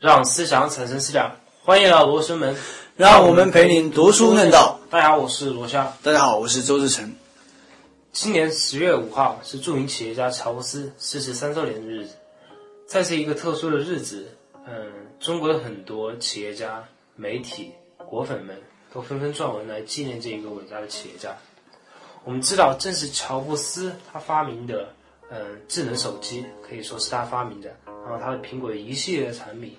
让思想产生思想，欢迎来到罗生门，让我们陪您读书论道。大家好，我是罗夏。大家好，我是周志成。今年十月五号是著名企业家乔布斯逝世三周年的日子，在这一个特殊的日子，嗯，中国的很多企业家、媒体、果粉们都纷纷撰文来纪念这一个伟大的企业家。我们知道，正是乔布斯他发明的，嗯，智能手机可以说是他发明的，然后他的苹果的一系列的产品，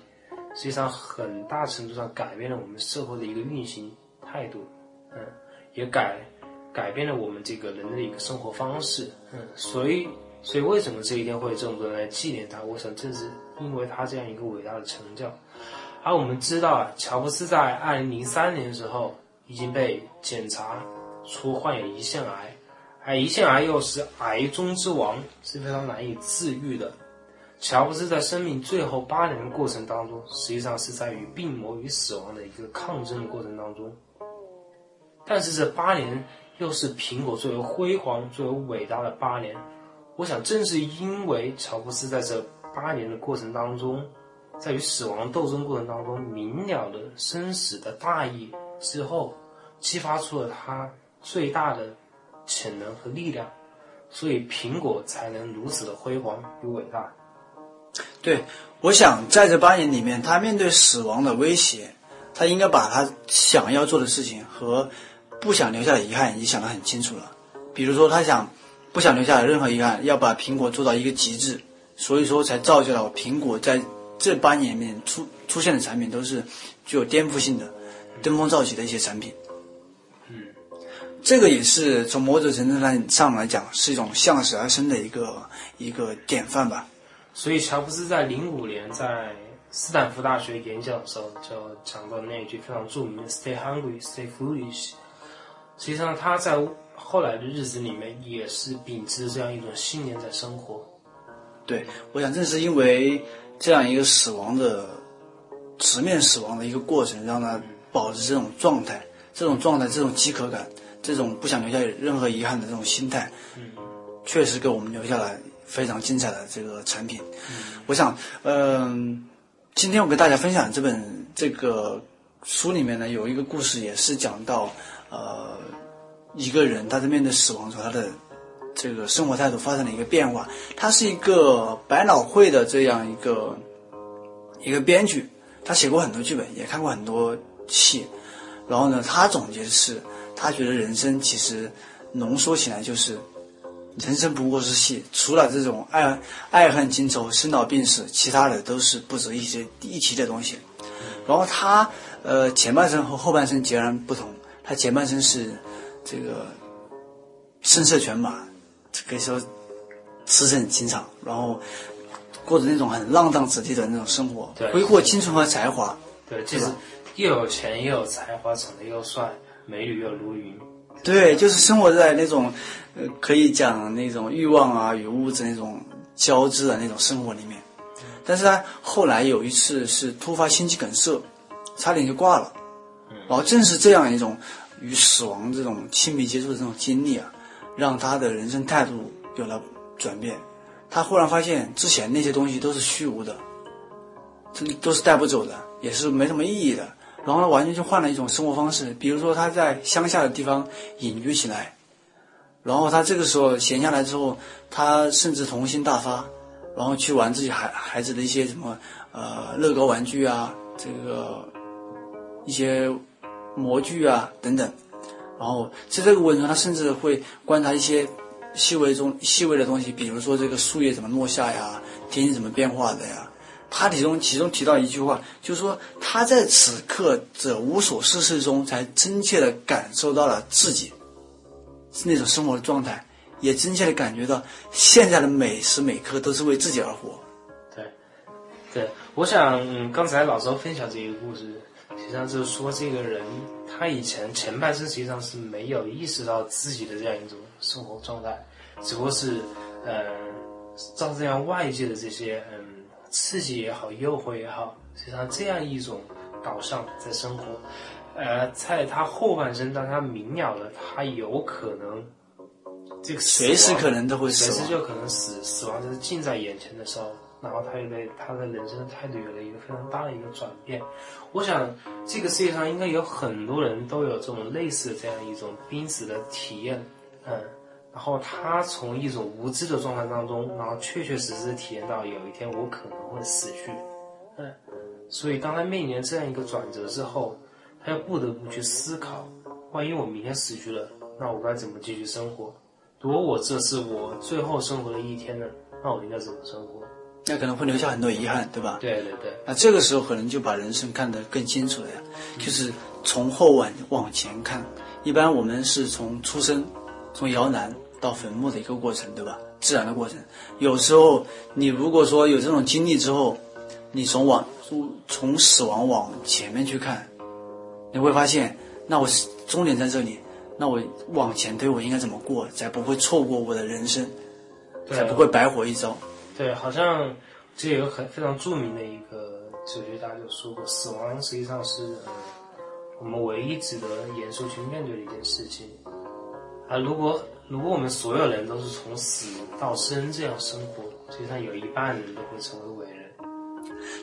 实际上很大程度上改变了我们社会的一个运行态度，嗯，也改改变了我们这个人的一个生活方式，嗯，所以所以为什么这一天会有这么多人来纪念他？我想正是因为他这样一个伟大的成就。而我们知道啊，乔布斯在二零零三年的时候已经被检查。出患有胰腺癌，而胰腺癌又是癌中之王，是非常难以治愈的。乔布斯在生命最后八年的过程当中，实际上是在与病魔与死亡的一个抗争的过程当中。但是这八年又是苹果最为辉煌、最为伟大的八年。我想，正是因为乔布斯在这八年的过程当中，在与死亡斗争过程当中明了了生死的大义之后，激发出了他。最大的潜能和力量，所以苹果才能如此的辉煌与伟大。对，我想在这八年里面，他面对死亡的威胁，他应该把他想要做的事情和不想留下的遗憾已经想得很清楚了。比如说，他想不想留下任何遗憾，要把苹果做到一个极致，所以说才造就了苹果在这八年里面出出现的产品都是具有颠覆性的、登峰造极的一些产品。嗯这个也是从某种程度上上来讲，是一种向死而生的一个一个典范吧。所以，乔布斯在零五年在斯坦福大学演讲的时候，就讲到那一句非常著名的 “Stay hungry, stay foolish”。实际上，他在后来的日子里面也是秉持这样一种信念在生活。对，我想正是因为这样一个死亡的直面死亡的一个过程，让他保持这种状态，这种状态，这种饥渴感。这种不想留下任何遗憾的这种心态，确实给我们留下了非常精彩的这个产品。我想，嗯，今天我给大家分享这本这个书里面呢，有一个故事，也是讲到，呃，一个人他在面对死亡时候，他的这个生活态度发生了一个变化。他是一个百老汇的这样一个一个编剧，他写过很多剧本，也看过很多戏，然后呢，他总结是。他觉得人生其实浓缩起来就是，人生不过是戏，除了这种爱爱恨情仇、生老病死，其他的都是不值一提一提的东西。然后他呃前半生和后半生截然不同，他前半生是这个声色犬马，可以说驰骋情场，然后过着那种很浪荡子弟的那种生活，挥霍青春和才华。对，就是又有钱又有才华，长得又帅。美女又如云，对，就是生活在那种，呃，可以讲那种欲望啊与物质那种交织的那种生活里面。但是他后来有一次是突发心肌梗塞，差点就挂了。然后正是这样一种与死亡这种亲密接触的这种经历啊，让他的人生态度有了转变。他忽然发现之前那些东西都是虚无的，这都是带不走的，也是没什么意义的。然后呢，完全就换了一种生活方式。比如说，他在乡下的地方隐居起来，然后他这个时候闲下来之后，他甚至童心大发，然后去玩自己孩孩子的一些什么呃乐高玩具啊，这个一些模具啊等等。然后在这个过程中，他甚至会观察一些细微中细微的东西，比如说这个树叶怎么落下呀，天气怎么变化的呀。他其中其中提到一句话，就是说他在此刻这无所事事中，才真切的感受到了自己是那种生活的状态，也真切的感觉到现在的每时每刻都是为自己而活。对，对，我想刚才老周分享这个故事，实际上就是说这个人他以前前半生实际上是没有意识到自己的这样一种生活状态，只不过是嗯，照这样外界的这些嗯。刺激也好，诱惑也好，实际上这样一种导向在生活，呃，在他后半生，当他明了了他有可能这个随时可能都会死，随时就可能死，死亡就是近在眼前的时候，然后他又对他的人生的态度有了一个非常大的一个转变。我想这个世界上应该有很多人都有这种类似的这样一种濒死的体验，嗯，然后他从一种无知的状态当中，然后确确实实体验到有一天我可能会死去，嗯，所以当他面临这样一个转折之后，他又不得不去思考，万一我明天死去了，那我该怎么继续生活？如果我这是我最后生活的一天呢，那我应该怎么生活？那可能会留下很多遗憾，对吧？对对对，那这个时候可能就把人生看得更清楚了呀，就是从后往往前看。一般我们是从出生，从摇篮到坟墓的一个过程，对吧？自然的过程。有时候你如果说有这种经历之后，你从往从死亡往前面去看，你会发现，那我终点在这里，那我往前推，我应该怎么过，才不会错过我的人生，才不会白活一遭。对，好像这有个很非常著名的一个哲学家就说过，死亡实际上是呃我们唯一值得严肃去面对的一件事情。啊，如果如果我们所有人都是从死到生这样生活，实际上有一半人都会成为伟人。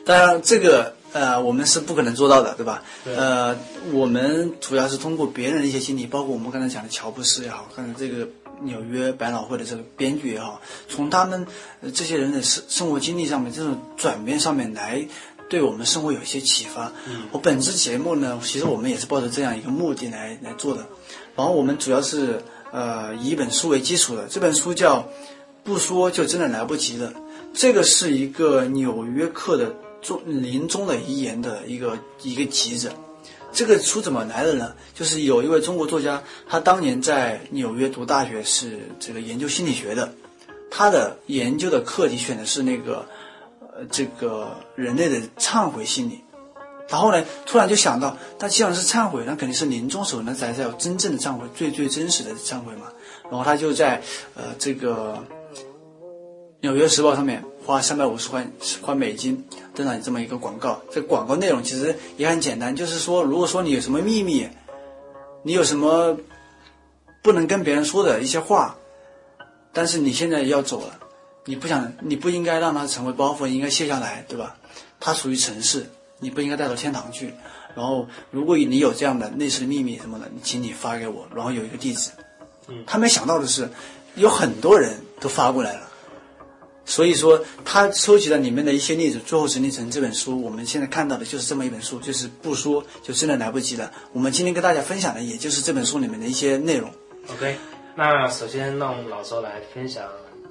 当然，这个呃，我们是不可能做到的，对吧？对呃，我们主要是通过别人的一些经历，包括我们刚才讲的乔布斯也好，刚才这个纽约百老汇的这个编剧也好，从他们、呃这些人的生生活经历上面，这种转变上面来。对我们生活有一些启发。嗯，我本次节目呢，其实我们也是抱着这样一个目的来来做的。然后我们主要是呃以一本书为基础的，这本书叫《不说就真的来不及了》，这个是一个《纽约客》的终临终的遗言的一个一个集子。这个书怎么来的呢？就是有一位中国作家，他当年在纽约读大学，是这个研究心理学的，他的研究的课题选的是那个呃这个人类的忏悔心理。然后呢，突然就想到，他既然是忏悔，那肯定是临终时候那才叫真正的忏悔，最最真实的忏悔嘛。然后他就在呃这个《纽约时报》上面花三百五十块块美金登上这么一个广告。这广告内容其实也很简单，就是说，如果说你有什么秘密，你有什么不能跟别人说的一些话，但是你现在要走了，你不想，你不应该让它成为包袱，应该卸下来，对吧？它属于尘世，你不应该带到天堂去。然后，如果你有这样的类似的秘密什么的，请你发给我，然后有一个地址。嗯他没想到的是，有很多人都发过来了。所以说，他收集了里面的一些例子，最后整理成这本书。我们现在看到的就是这么一本书，就是不说就真的来不及了。我们今天跟大家分享的，也就是这本书里面的一些内容。OK，那首先让我们老周来分享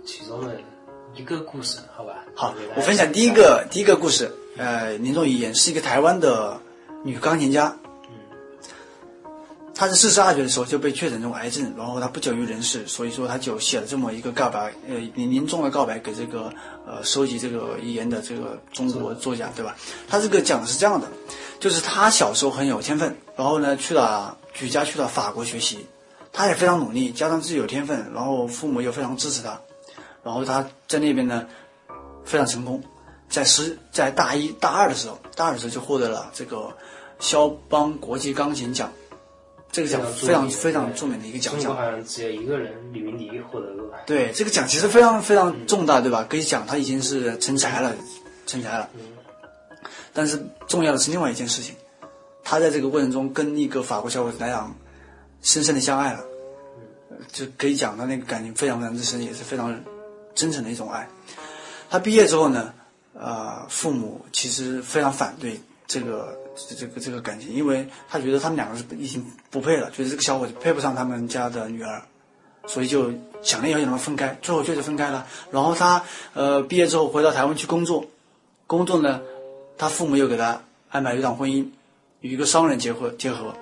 其中的一个故事，好吧？好我分享第一个第一个故事，呃，林中遗言是一个台湾的女钢琴家，她是四十二岁的时候就被确诊中癌症，然后她不久于人世，所以说她就写了这么一个告白，呃，临临终的告白给这个呃收集这个遗言的这个中国作家，对吧？他这个讲的是这样的，就是他小时候很有天分，然后呢去了举家去了法国学习，他也非常努力，加上自己有天分，然后父母又非常支持他，然后他在那边呢非常成功，在十在大一大二的时候，大二的时候就获得了这个肖邦国际钢琴奖，这个奖非常非常著名的一个奖项。好像只有一个人李云迪获得过吧？对，这个奖其实非常非常重大，对吧？可以讲他已经是成才了，成才了。但是重要的是另外一件事情，他在这个过程中跟一个法国小伙子莱昂深深的相爱了，呃就可以讲他那个感情非常非常之深，也是非常真诚的一种爱。他毕业之后呢，呃，父母其实非常反对这个这个这个感情，因为他觉得他们两个是已经不配了，觉得这个小伙子配不上他们家的女儿。所以就强烈要求他们分开，最后确实分开了。然后他呃毕业之后回到台湾去工作，工作呢，他父母又给他安排一场婚姻，与一个商人结合结合，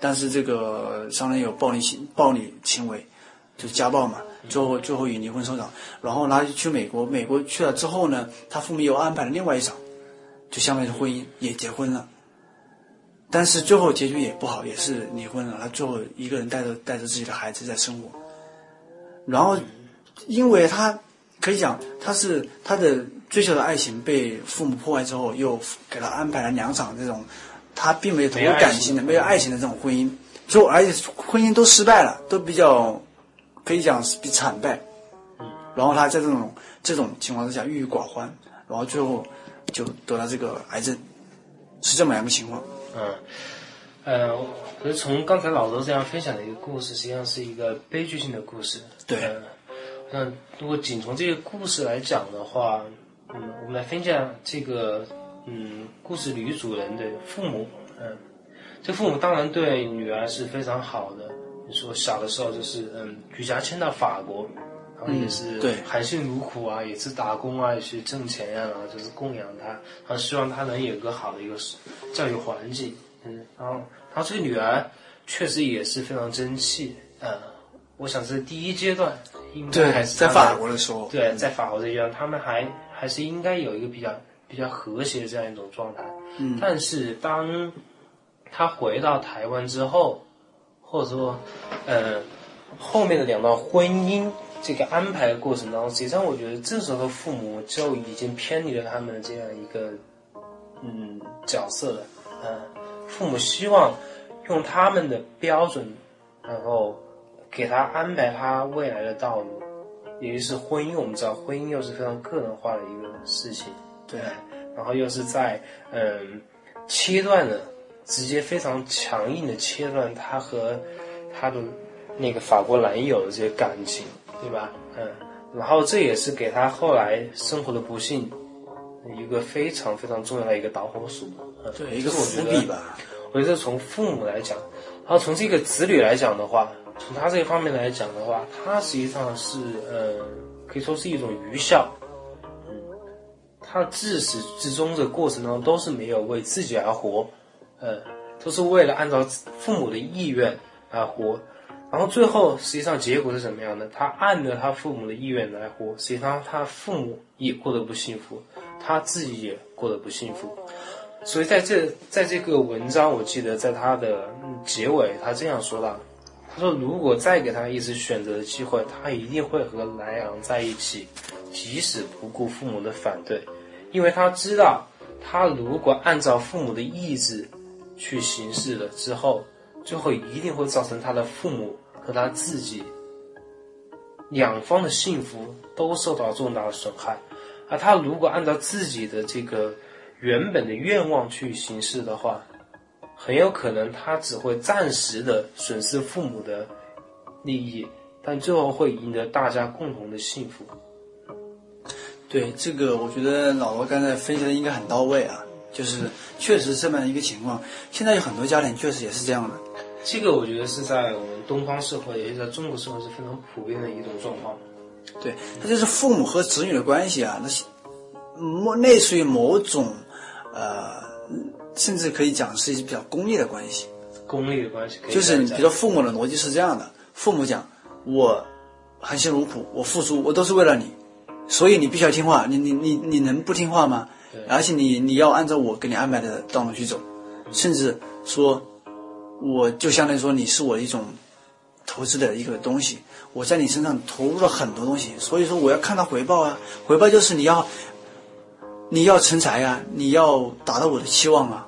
但是这个商人有暴力行暴力行为，就是家暴嘛，最后最后以离婚收场。然后他就去美国，美国去了之后呢，他父母又安排了另外一场，就相当于是婚姻也结婚了。但是最后结局也不好，也是离婚了。他最后一个人带着带着自己的孩子在生活。然后，因为他可以讲，他是他的追求的爱情被父母破坏之后，又给他安排了两场这种他并没有投入感情的、没有爱情的这种婚姻，最后而且婚姻都失败了，都比较可以讲是比惨败。嗯然后他在这种这种情况之下郁郁寡欢，然然后最后就得了这个癌症，是这么样一个情况。嗯，呃，可是从刚才老周这样分享的一个故事，实际上是一个悲剧性的故事。对呃那如果仅从这个故事来讲的话，嗯，我们来分享这个，嗯，故事女主人的父母，嗯，这父母当然对女儿是非常好的。你说小的时候就是，嗯，举家迁到法国，然后也是嗯对。含辛茹苦啊，也是打工啊，也去挣钱呀、然后就是供养他，然后希望他能有一个好的一个教育环境，嗯，然后，然后这个女儿确实也是非常争气，呃，我想是第一阶段，应该还对，是在法国的时候，对，在法国这边，他们还还是应该有一个比较比较和谐的这样一种状态。嗯，但是当他回到台湾之后，或者说，呃，后面的两段婚姻这个安排的过程当中，实际上我觉得这时候父母就已经偏离了他们的这样一个嗯角色了。嗯、父母希望用他们的标准，然后给他安排他未来的道路。也就是婚姻，我们知道婚姻又是非常个人化的一个事情，对，然后又是在嗯切断了，直接非常强硬的切断他和他的那个法国男友的这些感情，对吧？嗯，然后这也是给他后来生活的不幸一个非常非常重要的一个导火索，嗯、对，一个伏笔吧。我觉得从父母来讲，然后从这个子女来讲的话，从他这一方面来讲的话，他实际上是呃，可以说是一种愚孝。嗯，他自始至终的过程当中都是没有为自己而活，呃，都是为了按照父母的意愿而活。然后最后实际上结果是什么样的？他按着他父母的意愿来活，实际上他父母也过得不幸福，他自己也过得不幸福。所以在这在这个文章，我记得在他的结尾，他这样说道：“他说如果再给他一次选择的机会，他一定会和莱昂在一起，即使不顾父母的反对，因为他知道，他如果按照父母的意志去行事了之后，最后一定会造成他的父母和他自己两方的幸福都受到重大的损害。而他如果按照自己的这个原本的愿望去行事的话，很有可能他只会暂时的损失父母的利益，但最后会赢得大家共同的幸福。对这个，我觉得老罗刚才分析的应该很到位啊，就是确实这么一个情况。现在有很多家庭确实也是这样的。这个我觉得是在我们东方社会，也是在中国社会是非常普遍的一种状况。对，它就是父母和子女的关系啊，那是某类似于某种呃，甚至可以讲是一些比较功利的关系。功利的关系就是你比如说父母的逻辑是这样的：父母讲我含辛茹苦，我付出，我都是为了你，所以你必须要听话。你你你你能不听话吗？而且你你要按照我给你安排的道路去走，甚至说，我就相当于说你是我一种投资的一个东西，我在你身上投入了很多东西，所以说我要看到回报啊，回报就是你要你要成才啊，你要达到我的期望啊，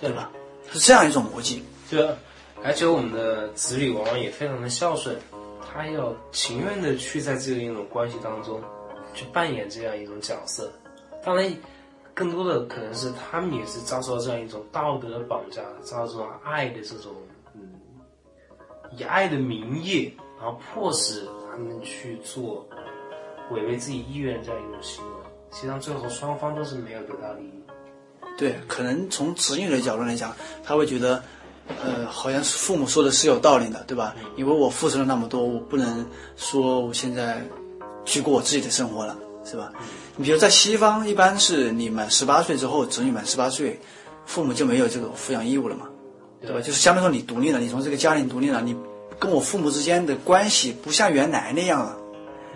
对吧？是这样一种逻辑。对，而且我们的子女往往也非常的孝顺，他要情愿的去在这样一种关系当中去扮演这样一种角色。当然，更多的可能是他们也是遭受这样一种道德的绑架，遭受爱的这种嗯，以爱的名义，然后迫使他们去做违背自己意愿这样一种行为。实际上，最后双方都是没有得到利益。对，可能从子女的角度来讲，他会觉得，呃，好像是父母说的是有道理的，对吧？因为我付出了那么多，我不能说我现在去过我自己的生活了，是吧？你比如在西方，一般是你满十八岁之后，子女满十八岁，父母就没有这个抚养义务了嘛，对吧？就是相当于说你独立了，你从这个家庭独立了，你跟我父母之间的关系不像原来那样了。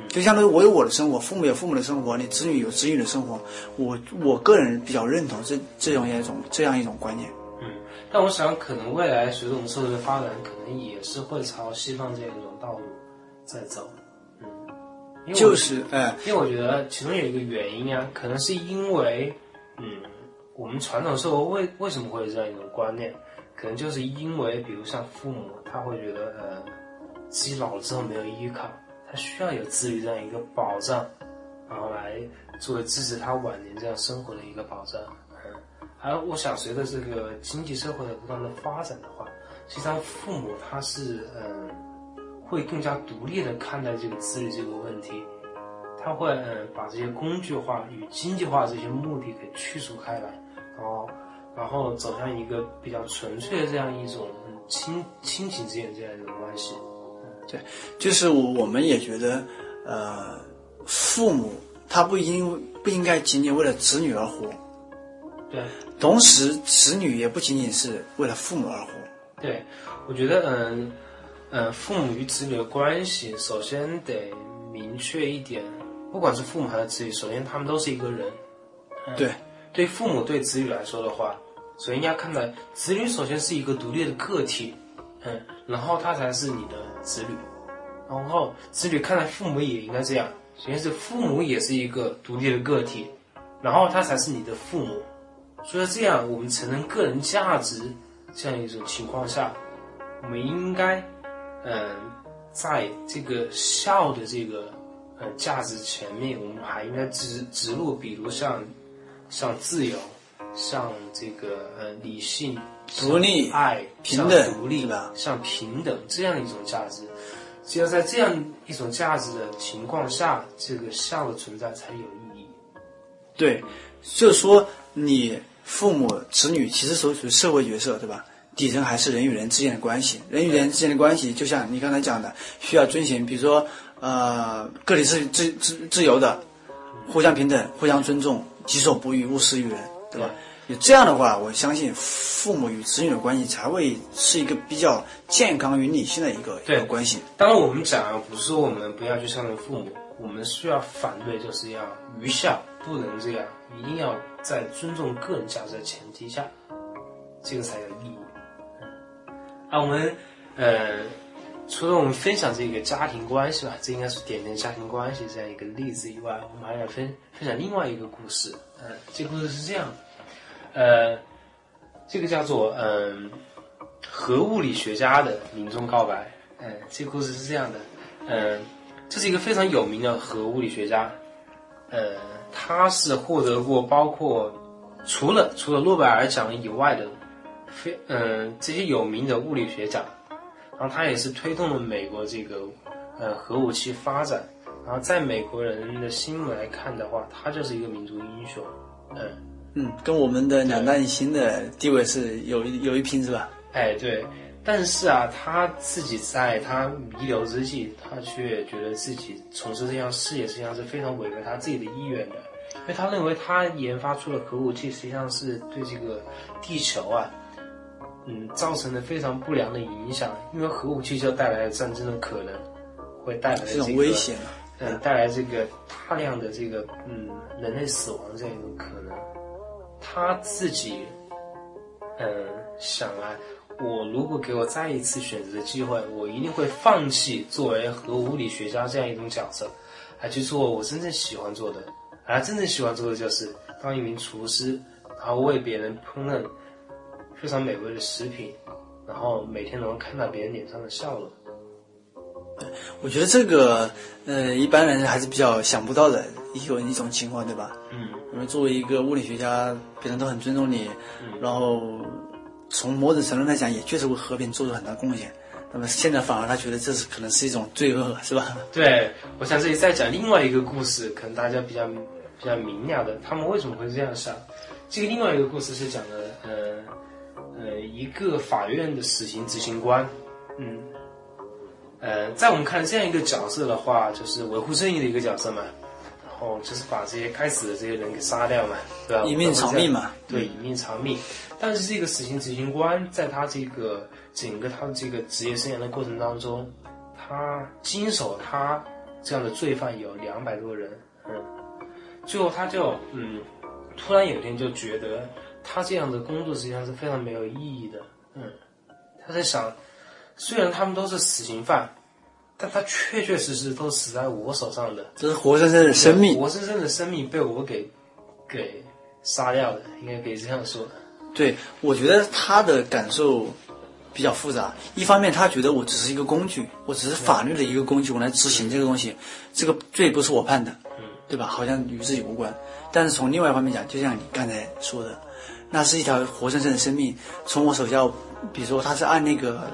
就相当于我有我的生活，父母有父母的生活，你子女有子女的生活。我我个人比较认同这这种一种这样一种观念。嗯，但我想，可能未来随着我们社会的发展，可能也是会朝西方这样一种道路在走。就是哎，因为我觉得其中有一个原因啊，可能是因为，嗯，我们传统社会为为什么会有这样一种观念，可能就是因为，比如像父母，他会觉得，呃，自己老了之后没有依靠，他需要有子女这样一个保障，然后来作为支持他晚年这样生活的一个保障。嗯，而我想随着这个经济社会的不断的发展的话，实际上父母他是嗯会更加独立的看待这个子女这个问题，他会嗯把这些工具化与经济化这些目的给去除开来，然后然后走向一个比较纯粹的这样一种嗯亲亲情之间这样一种关系。对就是我们也觉得，呃，父母他不应不应该仅仅为了子女而活，对。同时子女也不仅仅是为了父母而活。对，我觉得嗯嗯，父母与子女的关系，首先得明确一点，不管是父母还是子女，首先他们都是一个人。嗯对，对父母对子女来说的话，首先应该看到子女首先是一个独立的个体，嗯，然后他才是你的子女，然后子女看待父母也应该这样，首先是父母也是一个独立的个体，然后他才是你的父母，所以这样我们承认个人价值这样一种情况下，我们应该，嗯，在这个孝的这个呃价值前面，我们还应该植植入，比如像像自由，像这个呃理性、独立爱、平等独立吧像平等这样一种价值。只有在这样一种价值的情况下，这个孝的存在才有意义。对，就是说你父母子女其实属属于社会角色，对吧？底层还是人与人之间的关系，人与人之间的关系，就像你刚才讲的，需要遵循，比如说呃，个体是自自自由的，互相平等，互相尊重，己所不欲，勿施于人，对吧？有这样的话，我相信父母与子女的关系才会是一个比较健康与理性的一个一对个关系。当然，我们讲啊，不是说我们不要去孝顺父母，我们需要反对，就是要愚孝，不能这样，一定要在尊重个人价值的前提下，这个才有意义。啊，我们呃，除了我们分享这个家庭关系吧，这应该是典型家庭关系这样一个例子以外，我们还要分分享另外一个故事。呃，这个故事是这样，呃，这个叫做嗯、核物理学家的临终告白。嗯，这个故事是这样的，嗯，这是一个非常有名的核物理学家，呃，他是获得过包括除了除了诺贝尔奖以外的非嗯、这些有名的物理学奖，然后他也是推动了美国这个呃核武器发展，然后在美国人的心目来看的话，他就是一个民族英雄，嗯。嗯，跟我们的两弹一星的地位是有一有一拼，是吧？哎，对，但是啊，他自己在他弥留之际，他却觉得自己从事这项事业实际上是非常违背他自己的意愿的，因为他认为他研发出的核武器实际上是对这个地球啊，嗯，造成了非常不良的影响，因为核武器就带来了战争的可能，会带来这这个种危险啊。嗯，带来这个大量的这个嗯人类死亡这样一种可能。他自己，嗯，想啊，我如果给我再一次选择的机会，我一定会放弃作为核物理学家这样一种角色，来去做我真正喜欢做的。而真正喜欢做的就是当一名厨师，然后为别人烹饪非常美味的食品，然后每天能够看到别人脸上的笑容。我觉得这个，呃，一般人还是比较想不到的一种一种情况，对吧？嗯，因为作为一个物理学家，别人都很尊重你，然后从某种程度来讲，也确实为和平做出很大贡献。那么现在反而他觉得这是可能是一种罪恶，是吧？对，我想这里再讲另外一个故事，可能大家比较比较明了的，他们为什么会这样想？这个另外一个故事是讲的，呃呃，一个法院的死刑执行官，嗯，呃，在我们看来这样一个角色的话，就是维护正义的一个角色嘛，然后就是把这些该死的这些人给杀掉嘛，对吧？以命偿命嘛。对，以命偿命。但是这个死刑执行官在他这个整个他的这个职业生涯的过程当中，他经手他这样的罪犯有两百多人，嗯，最后他就嗯，突然有一天就觉得他这样的工作实际上是非常没有意义的，嗯，他在想，虽然他们都是死刑犯，但他确确实实都死在我手上的，这是活生生的生命。活生生的生命被我给给杀掉的，应该可以这样说。对，我觉得他的感受比较复杂。一方面，他觉得我只是一个工具，我只是法律的一个工具，我来执行这个东西，这个罪不是我判的。对吧？好像与自己无关。但是从另外一方面讲，就像你刚才说的，那是一条活生生的生命，从我手下，比如说他是按那个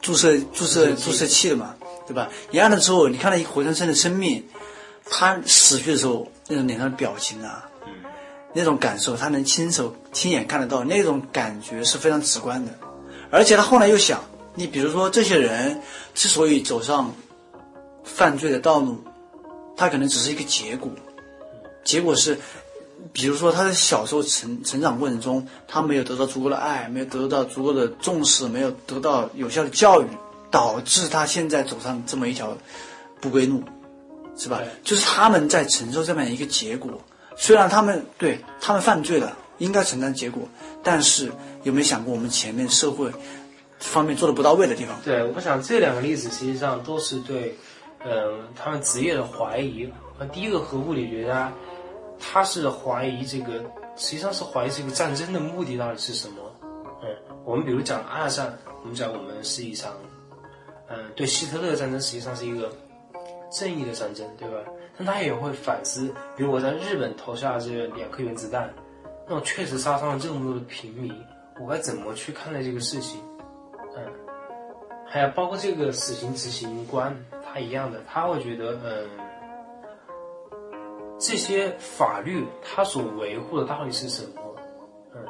注射注射注射器的嘛，对吧？你按了之后，你看到一个活生生的生命，他死去的时候那种脸上的表情啊，那种感受，他能亲手亲眼看得到，那种感觉是非常直观的。而且他后来又想，你比如说这些人之所以走上犯罪的道路，他可能只是一个结果，结果是，比如说他在小时候成成长过程中，他没有得到足够的爱，没有得到足够的重视，没有得到有效的教育，导致他现在走上这么一条不归路，是吧？就是他们在承受这么一个结果。虽然他们对他们犯罪了，应该承担结果，但是有没有想过我们前面社会方面做的不到位的地方？对，我想这两个例子实际上都是对，嗯，他们职业的怀疑。那第一个和物理学家，他是怀疑这个，实际上是怀疑这个战争的目的到底是什么。嗯，我们比如讲二战，我们讲我们是一场，嗯，对希特勒战争实际上是一个正义的战争，对吧？但他也会反思，比如我在日本投下这两颗原子弹，那我确实杀伤了这么多的平民，我该怎么去看待这个事情？嗯，还有包括这个死刑执行官，他一样的，他会觉得，嗯，这些法律它所维护的到底是什么？嗯，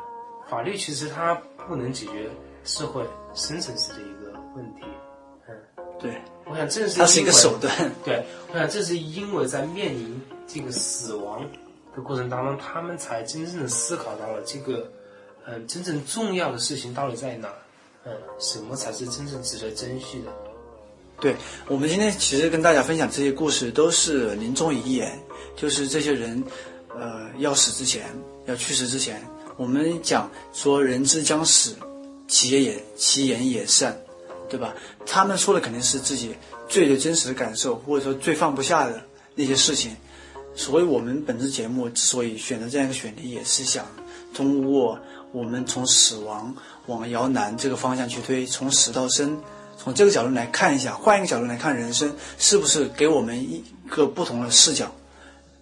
法律其实它不能解决社会深层次的一个问题。嗯，对，我想正是它是一个手段。对，我想这是因为在面临这个死亡的过程当中，他们才真正的思考到了这个，嗯，真正重要的事情到底在哪？嗯，什么才是真正值得珍惜的？对我们今天其实跟大家分享这些故事，都是临终遗言，就是这些人，呃，要死之前，要去世之前，我们讲说人之将死，其言也其言也善，对吧？他们说的肯定是自己最最真实的感受，或者说最放不下的那些事情。所以我们本次节目之所以选择这样一个选题，也是想通过我们从死亡往摇篮这个方向去推，从死到生，从这个角度来看一下，换一个角度来看人生，是不是给我们一个不同的视角，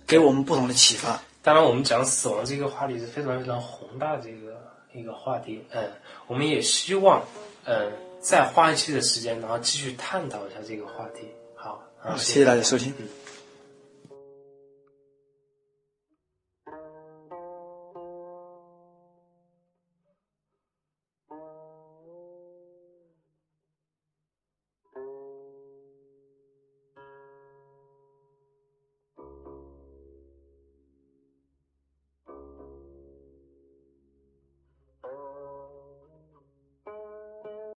给我们不同的启发？当然，我们讲死亡这个话题是非常非常宏大的一个一个话题，嗯，我们也希望，嗯，再花一期的时间，然后继续探讨一下这个话题。好，好，谢谢大家收听。嗯